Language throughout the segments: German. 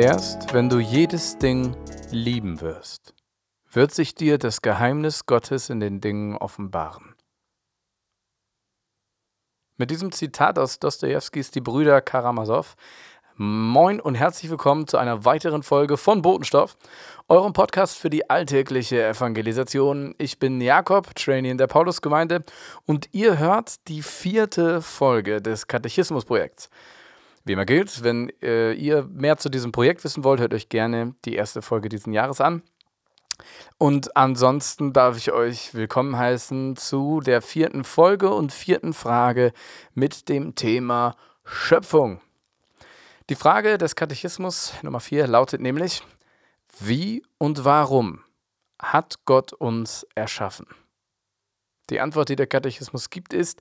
Erst wenn du jedes Ding lieben wirst, wird sich dir das Geheimnis Gottes in den Dingen offenbaren. Mit diesem Zitat aus Dostojewskis Die Brüder Karamasow Moin und herzlich willkommen zu einer weiteren Folge von Botenstoff, eurem Podcast für die alltägliche Evangelisation. Ich bin Jakob, Trainee in der Paulusgemeinde und ihr hört die vierte Folge des Katechismusprojekts. Wie immer gilt, wenn äh, ihr mehr zu diesem Projekt wissen wollt, hört euch gerne die erste Folge diesen Jahres an. Und ansonsten darf ich euch willkommen heißen zu der vierten Folge und vierten Frage mit dem Thema Schöpfung. Die Frage des Katechismus Nummer 4 lautet nämlich, wie und warum hat Gott uns erschaffen? Die Antwort, die der Katechismus gibt, ist,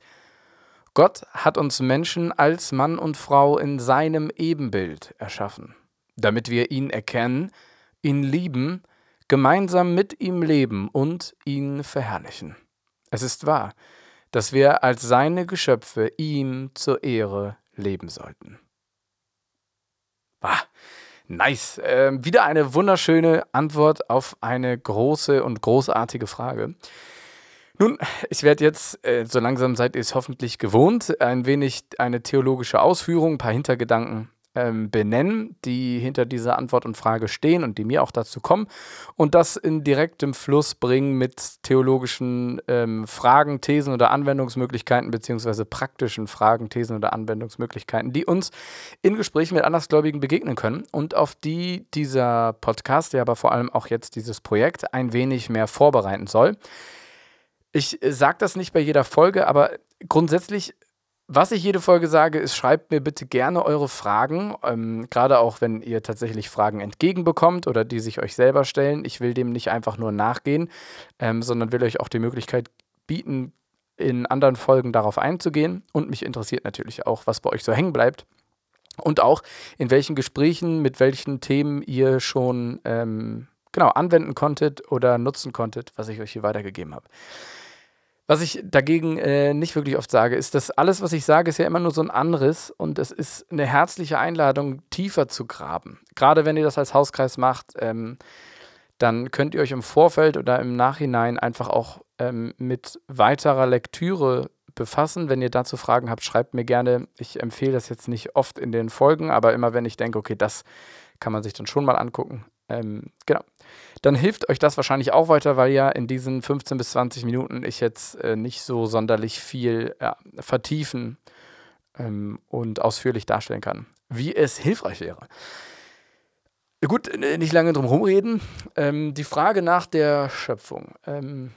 Gott hat uns Menschen als Mann und Frau in seinem Ebenbild erschaffen, damit wir ihn erkennen, ihn lieben, gemeinsam mit ihm leben und ihn verherrlichen. Es ist wahr, dass wir als seine Geschöpfe ihm zur Ehre leben sollten. Ah, nice. Ähm, wieder eine wunderschöne Antwort auf eine große und großartige Frage. Nun, ich werde jetzt, äh, so langsam seid ihr es hoffentlich gewohnt, ein wenig eine theologische Ausführung, ein paar Hintergedanken ähm, benennen, die hinter dieser Antwort und Frage stehen und die mir auch dazu kommen und das in direktem Fluss bringen mit theologischen ähm, Fragen, Thesen oder Anwendungsmöglichkeiten, beziehungsweise praktischen Fragen, Thesen oder Anwendungsmöglichkeiten, die uns in Gesprächen mit Andersgläubigen begegnen können und auf die dieser Podcast, ja aber vor allem auch jetzt dieses Projekt ein wenig mehr vorbereiten soll. Ich sage das nicht bei jeder Folge, aber grundsätzlich was ich jede Folge sage, ist, schreibt mir bitte gerne eure Fragen, ähm, gerade auch wenn ihr tatsächlich Fragen entgegenbekommt oder die sich euch selber stellen. Ich will dem nicht einfach nur nachgehen, ähm, sondern will euch auch die Möglichkeit bieten, in anderen Folgen darauf einzugehen. Und mich interessiert natürlich auch, was bei euch so hängen bleibt. Und auch in welchen Gesprächen, mit welchen Themen ihr schon ähm, genau anwenden konntet oder nutzen konntet, was ich euch hier weitergegeben habe. Was ich dagegen äh, nicht wirklich oft sage, ist, dass alles, was ich sage, ist ja immer nur so ein Anriss und es ist eine herzliche Einladung, tiefer zu graben. Gerade wenn ihr das als Hauskreis macht, ähm, dann könnt ihr euch im Vorfeld oder im Nachhinein einfach auch ähm, mit weiterer Lektüre befassen. Wenn ihr dazu Fragen habt, schreibt mir gerne. Ich empfehle das jetzt nicht oft in den Folgen, aber immer wenn ich denke, okay, das kann man sich dann schon mal angucken. Ähm, genau dann hilft euch das wahrscheinlich auch weiter, weil ja in diesen 15 bis 20 Minuten ich jetzt äh, nicht so sonderlich viel ja, vertiefen ähm, und ausführlich darstellen kann, wie es hilfreich wäre. Gut, nicht lange drum rumreden. Ähm, die Frage nach der Schöpfung. Ähm,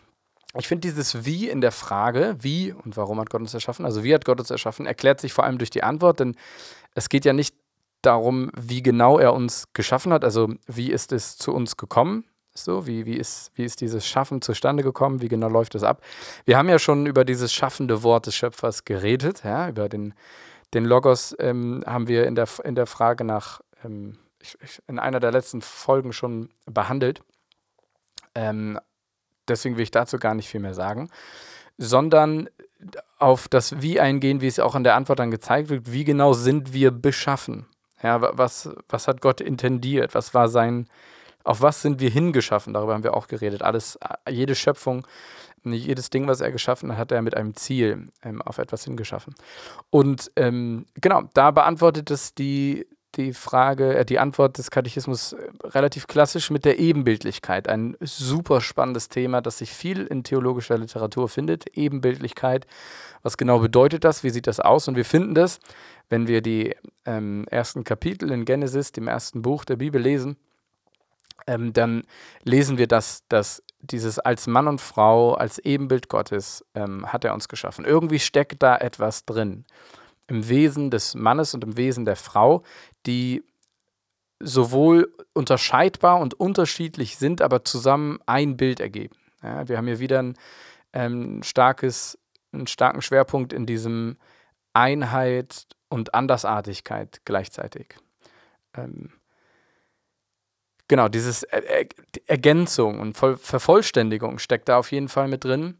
ich finde dieses Wie in der Frage, wie und warum hat Gott uns erschaffen, also wie hat Gott uns erschaffen, erklärt sich vor allem durch die Antwort, denn es geht ja nicht darum, wie genau er uns geschaffen hat, also wie ist es zu uns gekommen, so, wie, wie, ist, wie ist dieses Schaffen zustande gekommen? Wie genau läuft das ab? Wir haben ja schon über dieses schaffende Wort des Schöpfers geredet, ja, über den, den Logos ähm, haben wir in der, in der Frage nach, ähm, ich, ich, in einer der letzten Folgen schon behandelt. Ähm, deswegen will ich dazu gar nicht viel mehr sagen, sondern auf das Wie eingehen, wie es auch in der Antwort dann gezeigt wird. Wie genau sind wir beschaffen? Ja, was, was hat Gott intendiert? Was war sein, auf was sind wir hingeschaffen? Darüber haben wir auch geredet. Alles, jede Schöpfung, jedes Ding, was er geschaffen hat, hat er mit einem Ziel ähm, auf etwas hingeschaffen. Und ähm, genau, da beantwortet es die, die Frage, äh, die Antwort des Katechismus äh, relativ klassisch mit der Ebenbildlichkeit. Ein super spannendes Thema, das sich viel in theologischer Literatur findet. Ebenbildlichkeit. Was genau bedeutet das? Wie sieht das aus? Und wir finden das, wenn wir die ähm, ersten Kapitel in Genesis, dem ersten Buch der Bibel lesen ähm, dann lesen wir, dass, dass dieses als Mann und Frau, als Ebenbild Gottes ähm, hat er uns geschaffen. Irgendwie steckt da etwas drin im Wesen des Mannes und im Wesen der Frau, die sowohl unterscheidbar und unterschiedlich sind, aber zusammen ein Bild ergeben. Ja, wir haben hier wieder ein, ähm, starkes, einen starken Schwerpunkt in diesem Einheit und Andersartigkeit gleichzeitig. Ähm, Genau, dieses er er Ergänzung und Voll Vervollständigung steckt da auf jeden Fall mit drin.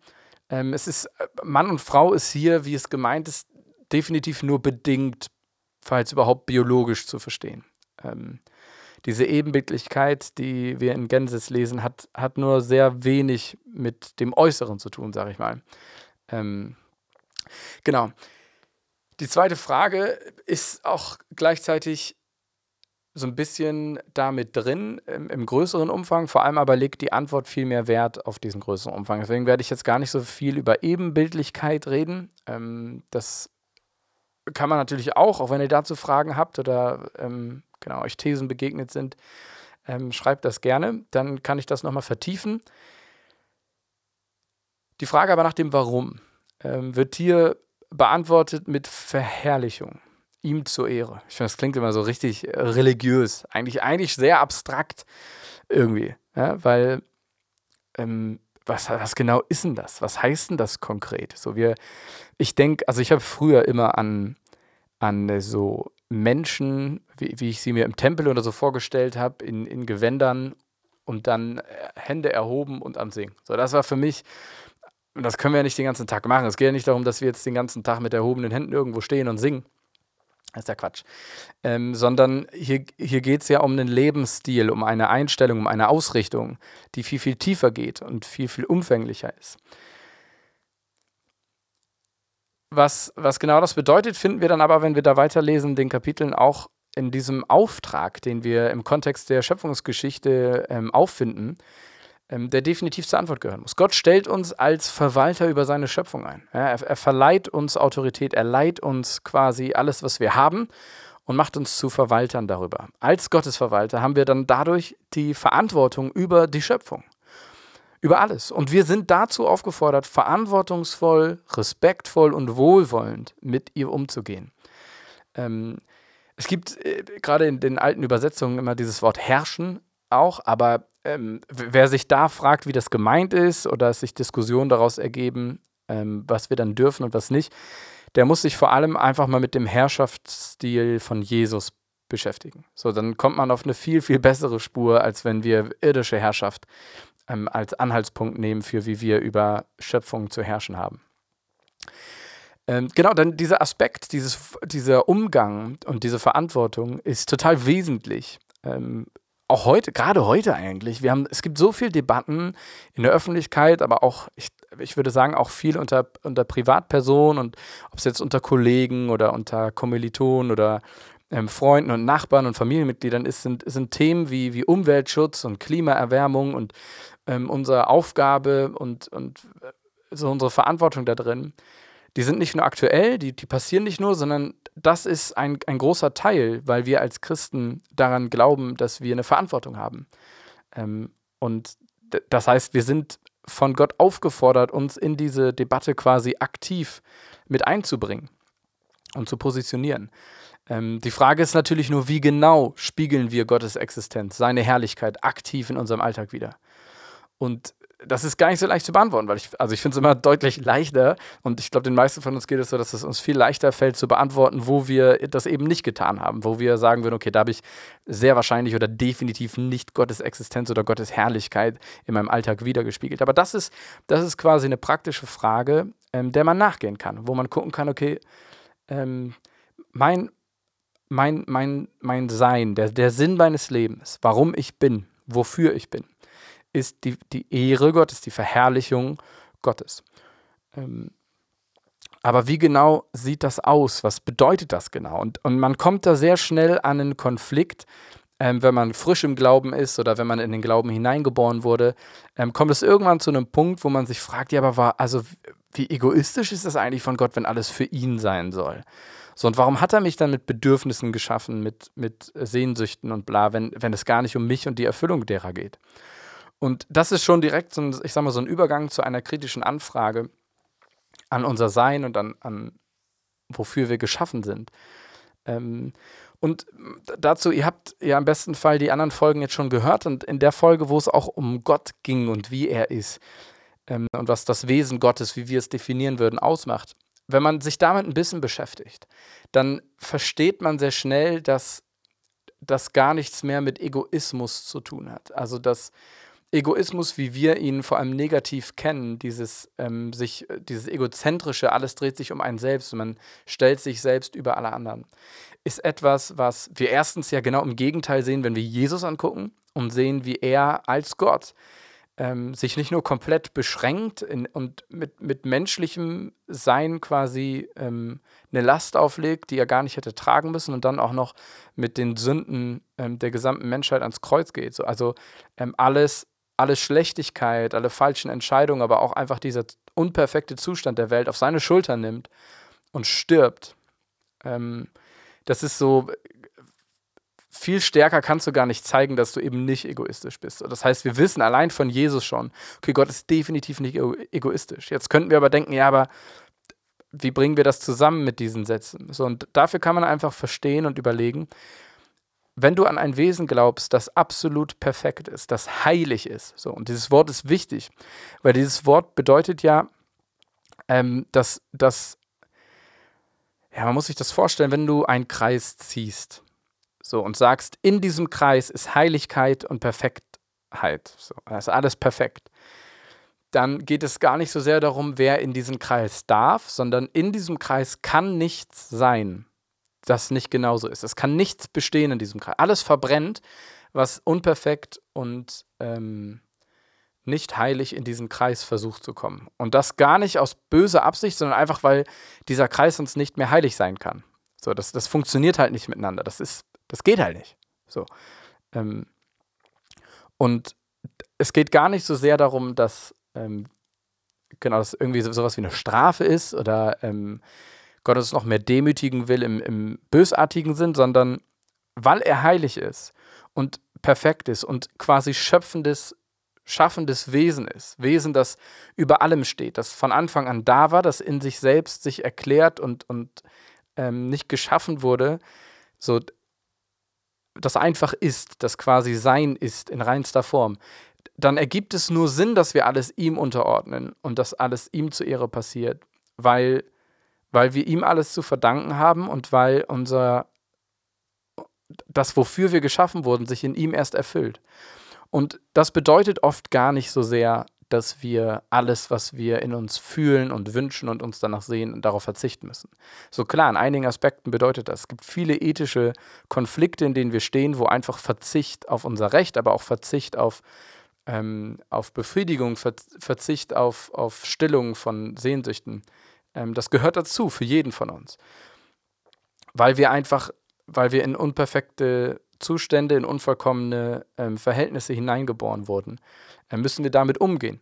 Ähm, es ist, äh, Mann und Frau ist hier, wie es gemeint ist, definitiv nur bedingt, falls überhaupt biologisch zu verstehen. Ähm, diese Ebenbildlichkeit, die wir in Genesis lesen, hat, hat nur sehr wenig mit dem Äußeren zu tun, sage ich mal. Ähm, genau. Die zweite Frage ist auch gleichzeitig so ein bisschen damit drin, im, im, größeren Umfang. Vor allem aber legt die Antwort viel mehr Wert auf diesen größeren Umfang. Deswegen werde ich jetzt gar nicht so viel über Ebenbildlichkeit reden. Ähm, das kann man natürlich auch, auch wenn ihr dazu Fragen habt oder ähm, genau euch Thesen begegnet sind, ähm, schreibt das gerne. Dann kann ich das nochmal vertiefen. Die Frage aber nach dem Warum ähm, wird hier beantwortet mit Verherrlichung ihm zur Ehre. Ich finde, das klingt immer so richtig äh, religiös, eigentlich, eigentlich sehr abstrakt irgendwie, ja, weil ähm, was, was genau ist denn das? Was heißt denn das konkret? So wir, ich denke, also ich habe früher immer an, an so Menschen, wie, wie ich sie mir im Tempel oder so vorgestellt habe, in, in Gewändern und dann äh, Hände erhoben und am Singen. So, das war für mich, und das können wir ja nicht den ganzen Tag machen. Es geht ja nicht darum, dass wir jetzt den ganzen Tag mit erhobenen Händen irgendwo stehen und singen. Das ist ja Quatsch. Ähm, sondern hier, hier geht es ja um einen Lebensstil, um eine Einstellung, um eine Ausrichtung, die viel, viel tiefer geht und viel, viel umfänglicher ist. Was, was genau das bedeutet, finden wir dann aber, wenn wir da weiterlesen, den Kapiteln auch in diesem Auftrag, den wir im Kontext der Schöpfungsgeschichte ähm, auffinden, der definitiv zur Antwort gehören muss. Gott stellt uns als Verwalter über seine Schöpfung ein. Er, er verleiht uns Autorität, er leiht uns quasi alles, was wir haben und macht uns zu Verwaltern darüber. Als Gottesverwalter haben wir dann dadurch die Verantwortung über die Schöpfung. Über alles. Und wir sind dazu aufgefordert, verantwortungsvoll, respektvoll und wohlwollend mit ihr umzugehen. Ähm, es gibt äh, gerade in den alten Übersetzungen immer dieses Wort herrschen auch, aber ähm, wer sich da fragt, wie das gemeint ist oder sich Diskussionen daraus ergeben, ähm, was wir dann dürfen und was nicht, der muss sich vor allem einfach mal mit dem Herrschaftsstil von Jesus beschäftigen. So, dann kommt man auf eine viel, viel bessere Spur, als wenn wir irdische Herrschaft ähm, als Anhaltspunkt nehmen für, wie wir über Schöpfung zu herrschen haben. Ähm, genau, dann dieser Aspekt, dieses, dieser Umgang und diese Verantwortung ist total wesentlich ähm, auch heute, gerade heute eigentlich, wir haben, es gibt so viele Debatten in der Öffentlichkeit, aber auch, ich, ich würde sagen, auch viel unter, unter Privatpersonen und ob es jetzt unter Kollegen oder unter Kommilitonen oder ähm, Freunden und Nachbarn und Familienmitgliedern ist, sind, sind Themen wie, wie Umweltschutz und Klimaerwärmung und ähm, unsere Aufgabe und, und äh, so unsere Verantwortung da drin die sind nicht nur aktuell, die, die passieren nicht nur, sondern das ist ein, ein großer Teil, weil wir als Christen daran glauben, dass wir eine Verantwortung haben. Ähm, und das heißt, wir sind von Gott aufgefordert, uns in diese Debatte quasi aktiv mit einzubringen und zu positionieren. Ähm, die Frage ist natürlich nur, wie genau spiegeln wir Gottes Existenz, seine Herrlichkeit aktiv in unserem Alltag wieder. Und das ist gar nicht so leicht zu beantworten, weil ich, also ich finde es immer deutlich leichter und ich glaube, den meisten von uns geht es so, dass es uns viel leichter fällt zu beantworten, wo wir das eben nicht getan haben, wo wir sagen würden, okay, da habe ich sehr wahrscheinlich oder definitiv nicht Gottes Existenz oder Gottes Herrlichkeit in meinem Alltag wiedergespiegelt. Aber das ist, das ist quasi eine praktische Frage, ähm, der man nachgehen kann, wo man gucken kann, okay, ähm, mein, mein, mein, mein Sein, der, der Sinn meines Lebens, warum ich bin, wofür ich bin ist die, die Ehre Gottes, die Verherrlichung Gottes. Ähm, aber wie genau sieht das aus? Was bedeutet das genau? Und, und man kommt da sehr schnell an einen Konflikt, ähm, wenn man frisch im Glauben ist oder wenn man in den Glauben hineingeboren wurde, ähm, kommt es irgendwann zu einem Punkt, wo man sich fragt, ja, aber war, also wie egoistisch ist das eigentlich von Gott, wenn alles für ihn sein soll? So, und warum hat er mich dann mit Bedürfnissen geschaffen, mit, mit Sehnsüchten und bla, wenn, wenn es gar nicht um mich und die Erfüllung derer geht? Und das ist schon direkt so ein, ich sag mal, so ein Übergang zu einer kritischen Anfrage an unser Sein und an, an wofür wir geschaffen sind. Ähm, und dazu, ihr habt ja im besten Fall die anderen Folgen jetzt schon gehört und in der Folge, wo es auch um Gott ging und wie er ist ähm, und was das Wesen Gottes, wie wir es definieren würden, ausmacht. Wenn man sich damit ein bisschen beschäftigt, dann versteht man sehr schnell, dass das gar nichts mehr mit Egoismus zu tun hat. Also dass Egoismus, wie wir ihn vor allem negativ kennen, dieses, ähm, sich, dieses egozentrische, alles dreht sich um einen selbst und man stellt sich selbst über alle anderen, ist etwas, was wir erstens ja genau im Gegenteil sehen, wenn wir Jesus angucken und sehen, wie er als Gott ähm, sich nicht nur komplett beschränkt in, und mit, mit menschlichem Sein quasi ähm, eine Last auflegt, die er gar nicht hätte tragen müssen und dann auch noch mit den Sünden ähm, der gesamten Menschheit ans Kreuz geht. So, also ähm, alles alle Schlechtigkeit, alle falschen Entscheidungen, aber auch einfach dieser unperfekte Zustand der Welt auf seine Schultern nimmt und stirbt. Ähm, das ist so, viel stärker kannst du gar nicht zeigen, dass du eben nicht egoistisch bist. Das heißt, wir wissen allein von Jesus schon, okay, Gott ist definitiv nicht egoistisch. Jetzt könnten wir aber denken, ja, aber wie bringen wir das zusammen mit diesen Sätzen? So, und dafür kann man einfach verstehen und überlegen, wenn du an ein Wesen glaubst, das absolut perfekt ist, das heilig ist, so, und dieses Wort ist wichtig, weil dieses Wort bedeutet ja, ähm, dass, dass, ja, man muss sich das vorstellen, wenn du einen Kreis ziehst, so, und sagst, in diesem Kreis ist Heiligkeit und Perfektheit, so, das ist alles perfekt, dann geht es gar nicht so sehr darum, wer in diesen Kreis darf, sondern in diesem Kreis kann nichts sein das nicht genauso ist. Es kann nichts bestehen in diesem Kreis. Alles verbrennt, was unperfekt und ähm, nicht heilig in diesen Kreis versucht zu kommen. Und das gar nicht aus böser Absicht, sondern einfach, weil dieser Kreis uns nicht mehr heilig sein kann. So, das, das funktioniert halt nicht miteinander. Das ist, das geht halt nicht. So. Ähm, und es geht gar nicht so sehr darum, dass ähm, genau das irgendwie so, sowas wie eine Strafe ist oder ähm, Gott uns noch mehr demütigen will im, im bösartigen Sinn, sondern weil er heilig ist und perfekt ist und quasi schöpfendes, schaffendes Wesen ist. Wesen, das über allem steht, das von Anfang an da war, das in sich selbst sich erklärt und, und ähm, nicht geschaffen wurde, so das einfach ist, das quasi Sein ist in reinster Form, dann ergibt es nur Sinn, dass wir alles ihm unterordnen und dass alles ihm zu Ehre passiert, weil weil wir ihm alles zu verdanken haben und weil unser das, wofür wir geschaffen wurden, sich in ihm erst erfüllt. Und das bedeutet oft gar nicht so sehr, dass wir alles, was wir in uns fühlen und wünschen und uns danach sehen, darauf verzichten müssen. So klar, in einigen Aspekten bedeutet das. Es gibt viele ethische Konflikte, in denen wir stehen, wo einfach Verzicht auf unser Recht, aber auch Verzicht auf, ähm, auf Befriedigung, Verzicht auf, auf Stillung von Sehnsüchten ähm, das gehört dazu für jeden von uns. Weil wir einfach, weil wir in unperfekte Zustände, in unvollkommene ähm, Verhältnisse hineingeboren wurden, äh, müssen wir damit umgehen.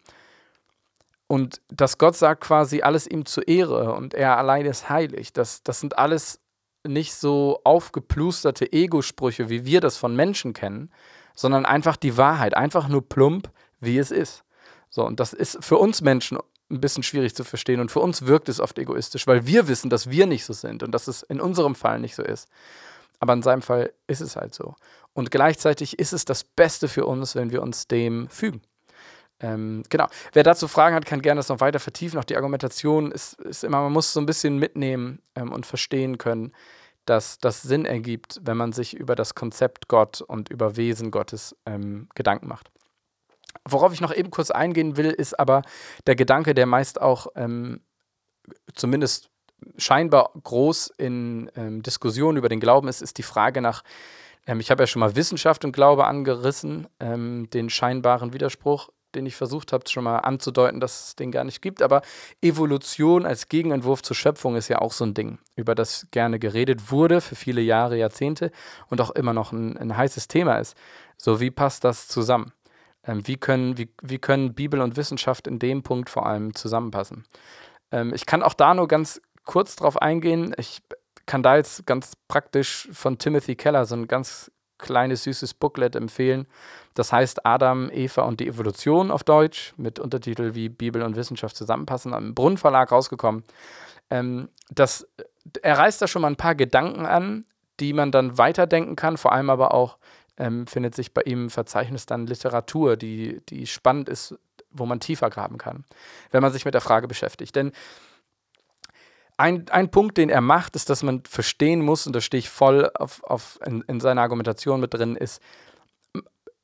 Und dass Gott sagt quasi alles ihm zur Ehre und er allein ist heilig, das, das sind alles nicht so aufgeplusterte Ego-Sprüche, wie wir das von Menschen kennen, sondern einfach die Wahrheit, einfach nur plump, wie es ist. So, und das ist für uns Menschen ein bisschen schwierig zu verstehen. Und für uns wirkt es oft egoistisch, weil wir wissen, dass wir nicht so sind und dass es in unserem Fall nicht so ist. Aber in seinem Fall ist es halt so. Und gleichzeitig ist es das Beste für uns, wenn wir uns dem fügen. Ähm, genau. Wer dazu Fragen hat, kann gerne das noch weiter vertiefen. Auch die Argumentation ist, ist immer, man muss so ein bisschen mitnehmen ähm, und verstehen können, dass das Sinn ergibt, wenn man sich über das Konzept Gott und über Wesen Gottes ähm, Gedanken macht. Worauf ich noch eben kurz eingehen will, ist aber der Gedanke, der meist auch ähm, zumindest scheinbar groß in ähm, Diskussionen über den Glauben ist, ist die Frage nach, ähm, ich habe ja schon mal Wissenschaft und Glaube angerissen, ähm, den scheinbaren Widerspruch, den ich versucht habe, schon mal anzudeuten, dass es den gar nicht gibt. Aber Evolution als Gegenentwurf zur Schöpfung ist ja auch so ein Ding, über das gerne geredet wurde für viele Jahre, Jahrzehnte und auch immer noch ein, ein heißes Thema ist. So, wie passt das zusammen? Ähm, wie, können, wie, wie können Bibel und Wissenschaft in dem Punkt vor allem zusammenpassen? Ähm, ich kann auch da nur ganz kurz drauf eingehen. Ich kann da jetzt ganz praktisch von Timothy Keller so ein ganz kleines, süßes Booklet empfehlen. Das heißt Adam, Eva und die Evolution auf Deutsch mit Untertitel wie Bibel und Wissenschaft zusammenpassen, am Brunnenverlag rausgekommen. Ähm, das, er reißt da schon mal ein paar Gedanken an, die man dann weiterdenken kann, vor allem aber auch ähm, findet sich bei ihm im Verzeichnis dann Literatur, die, die spannend ist, wo man tiefer graben kann, wenn man sich mit der Frage beschäftigt. Denn ein, ein Punkt, den er macht, ist, dass man verstehen muss, und da stehe ich voll auf, auf in, in seiner Argumentation mit drin, ist,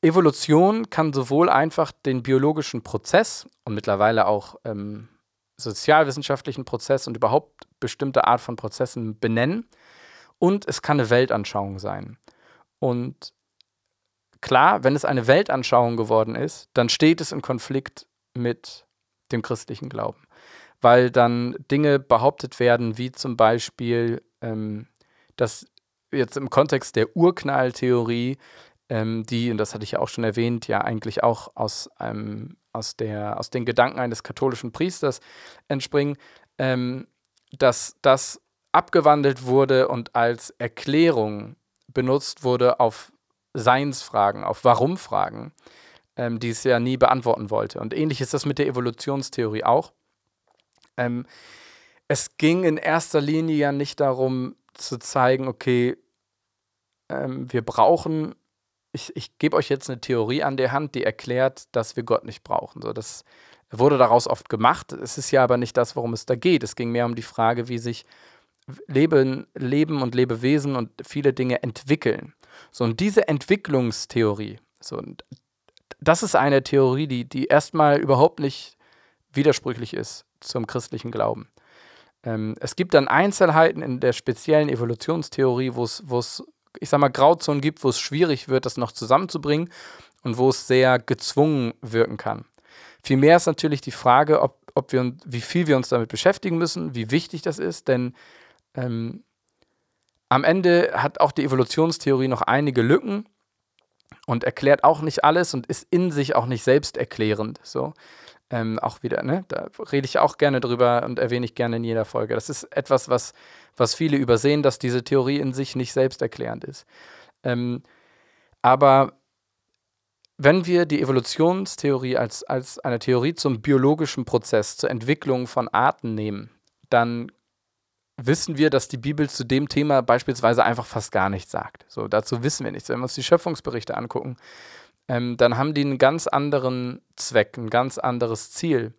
Evolution kann sowohl einfach den biologischen Prozess und mittlerweile auch ähm, sozialwissenschaftlichen Prozess und überhaupt bestimmte Art von Prozessen benennen und es kann eine Weltanschauung sein. Und klar, wenn es eine Weltanschauung geworden ist, dann steht es in Konflikt mit dem christlichen Glauben, weil dann Dinge behauptet werden, wie zum Beispiel, ähm, dass jetzt im Kontext der Urknalltheorie, ähm, die, und das hatte ich ja auch schon erwähnt, ja eigentlich auch aus, einem, aus, der, aus den Gedanken eines katholischen Priesters entspringen, ähm, dass das abgewandelt wurde und als Erklärung benutzt wurde auf Seinsfragen, auf Warum-Fragen, ähm, die es ja nie beantworten wollte. Und ähnlich ist das mit der Evolutionstheorie auch. Ähm, es ging in erster Linie ja nicht darum zu zeigen, okay, ähm, wir brauchen, ich, ich gebe euch jetzt eine Theorie an der Hand, die erklärt, dass wir Gott nicht brauchen. So, das wurde daraus oft gemacht. Es ist ja aber nicht das, worum es da geht. Es ging mehr um die Frage, wie sich Leben, Leben und Lebewesen und viele Dinge entwickeln. So, und diese Entwicklungstheorie, so, das ist eine Theorie, die, die erstmal überhaupt nicht widersprüchlich ist zum christlichen Glauben. Ähm, es gibt dann Einzelheiten in der speziellen Evolutionstheorie, wo es, ich sag mal, Grauzonen gibt, wo es schwierig wird, das noch zusammenzubringen und wo es sehr gezwungen wirken kann. Vielmehr ist natürlich die Frage, ob, ob wir, wie viel wir uns damit beschäftigen müssen, wie wichtig das ist, denn ähm, am Ende hat auch die Evolutionstheorie noch einige Lücken und erklärt auch nicht alles und ist in sich auch nicht selbsterklärend. So. Ähm, auch wieder, ne? Da rede ich auch gerne drüber und erwähne ich gerne in jeder Folge. Das ist etwas, was, was viele übersehen, dass diese Theorie in sich nicht selbsterklärend ist. Ähm, aber wenn wir die Evolutionstheorie als, als eine Theorie zum biologischen Prozess, zur Entwicklung von Arten nehmen, dann wissen wir, dass die Bibel zu dem Thema beispielsweise einfach fast gar nichts sagt. So, dazu wissen wir nichts. Wenn wir uns die Schöpfungsberichte angucken, ähm, dann haben die einen ganz anderen Zweck, ein ganz anderes Ziel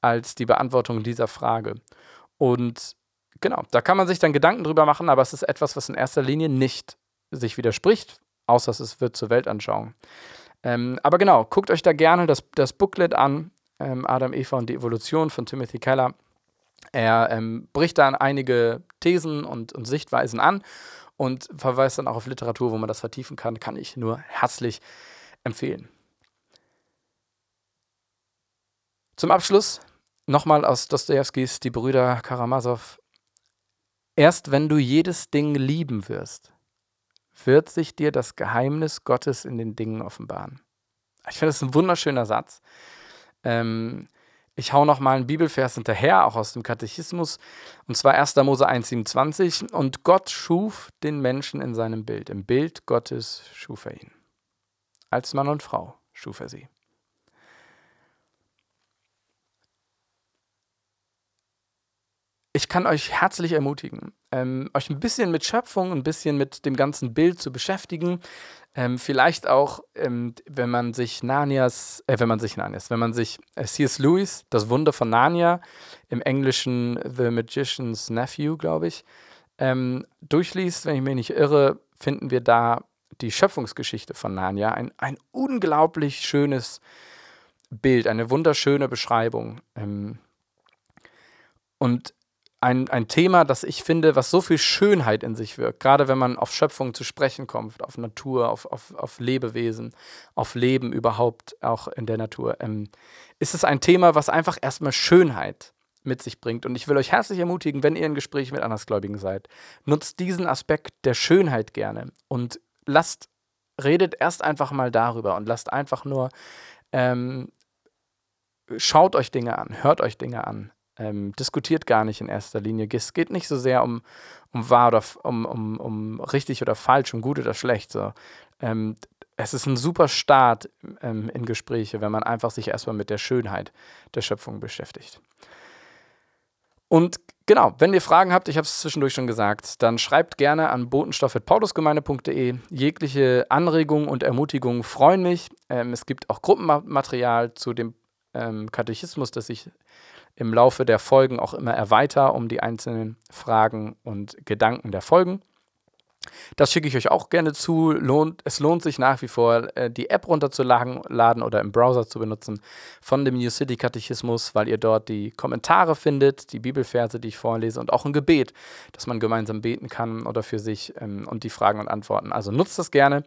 als die Beantwortung dieser Frage. Und genau, da kann man sich dann Gedanken drüber machen, aber es ist etwas, was in erster Linie nicht sich widerspricht, außer es wird zur Weltanschauung. Ähm, aber genau, guckt euch da gerne das, das Booklet an, ähm, Adam, Eva und die Evolution von Timothy Keller. Er ähm, bricht dann einige Thesen und, und, Sichtweisen an und verweist dann auch auf Literatur, wo man das vertiefen kann. Kann ich nur herzlich empfehlen. Zum Abschluss nochmal aus Dostojewskis Die Brüder Karamasow. Erst wenn du jedes Ding lieben wirst, wird sich dir das Geheimnis Gottes in den Dingen offenbaren. Ich finde das ein wunderschöner Satz. Ähm, ich hau noch mal einen Bibelvers hinterher, auch aus dem Katechismus, und zwar 1. Mose 1,27. Und Gott schuf den Menschen in seinem Bild. Im Bild Gottes schuf er ihn. Als Mann und Frau schuf er sie. Ich kann euch herzlich ermutigen, ähm, euch ein bisschen mit Schöpfung, ein bisschen mit dem ganzen Bild zu beschäftigen. Ähm, vielleicht auch, ähm, wenn man sich Narnias, äh, wenn man sich Narnias, wenn man sich äh, C.S. Lewis, das Wunder von Narnia, im Englischen The Magician's Nephew, glaube ich, ähm, durchliest, wenn ich mich nicht irre, finden wir da die Schöpfungsgeschichte von Narnia. Ein, ein unglaublich schönes Bild, eine wunderschöne Beschreibung. Ähm, und ein, ein Thema, das ich finde, was so viel Schönheit in sich wirkt, gerade wenn man auf Schöpfung zu sprechen kommt, auf Natur, auf, auf, auf Lebewesen, auf Leben überhaupt auch in der Natur, ähm, ist es ein Thema, was einfach erstmal Schönheit mit sich bringt. Und ich will euch herzlich ermutigen, wenn ihr in Gespräch mit Andersgläubigen seid, nutzt diesen Aspekt der Schönheit gerne und lasst, redet erst einfach mal darüber und lasst einfach nur, ähm, schaut euch Dinge an, hört euch Dinge an, ähm, diskutiert gar nicht in erster Linie. Es geht nicht so sehr um, um wahr oder um, um, um richtig oder falsch, um gut oder schlecht. So. Ähm, es ist ein super Start ähm, in Gespräche, wenn man einfach sich erstmal mit der Schönheit der Schöpfung beschäftigt. Und genau, wenn ihr Fragen habt, ich habe es zwischendurch schon gesagt, dann schreibt gerne an botenstoff.paulusgemeinde.de. Jegliche Anregungen und Ermutigungen freuen mich. Ähm, es gibt auch Gruppenmaterial zu dem ähm, Katechismus, das ich im Laufe der Folgen auch immer erweiter um die einzelnen Fragen und Gedanken der Folgen. Das schicke ich euch auch gerne zu. Lohnt, es lohnt sich nach wie vor, äh, die App runterzuladen oder im Browser zu benutzen von dem New City Katechismus, weil ihr dort die Kommentare findet, die Bibelverse, die ich vorlese und auch ein Gebet, dass man gemeinsam beten kann oder für sich ähm, und die Fragen und Antworten. Also nutzt das gerne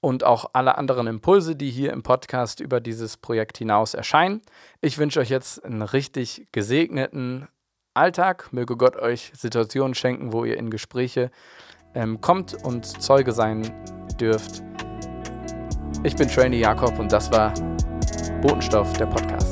und auch alle anderen Impulse, die hier im Podcast über dieses Projekt hinaus erscheinen. Ich wünsche euch jetzt einen richtig gesegneten Alltag. Möge Gott euch Situationen schenken, wo ihr in Gespräche ähm, kommt und Zeuge sein dürft. Ich bin Trainee Jakob und das war Botenstoff, der Podcast.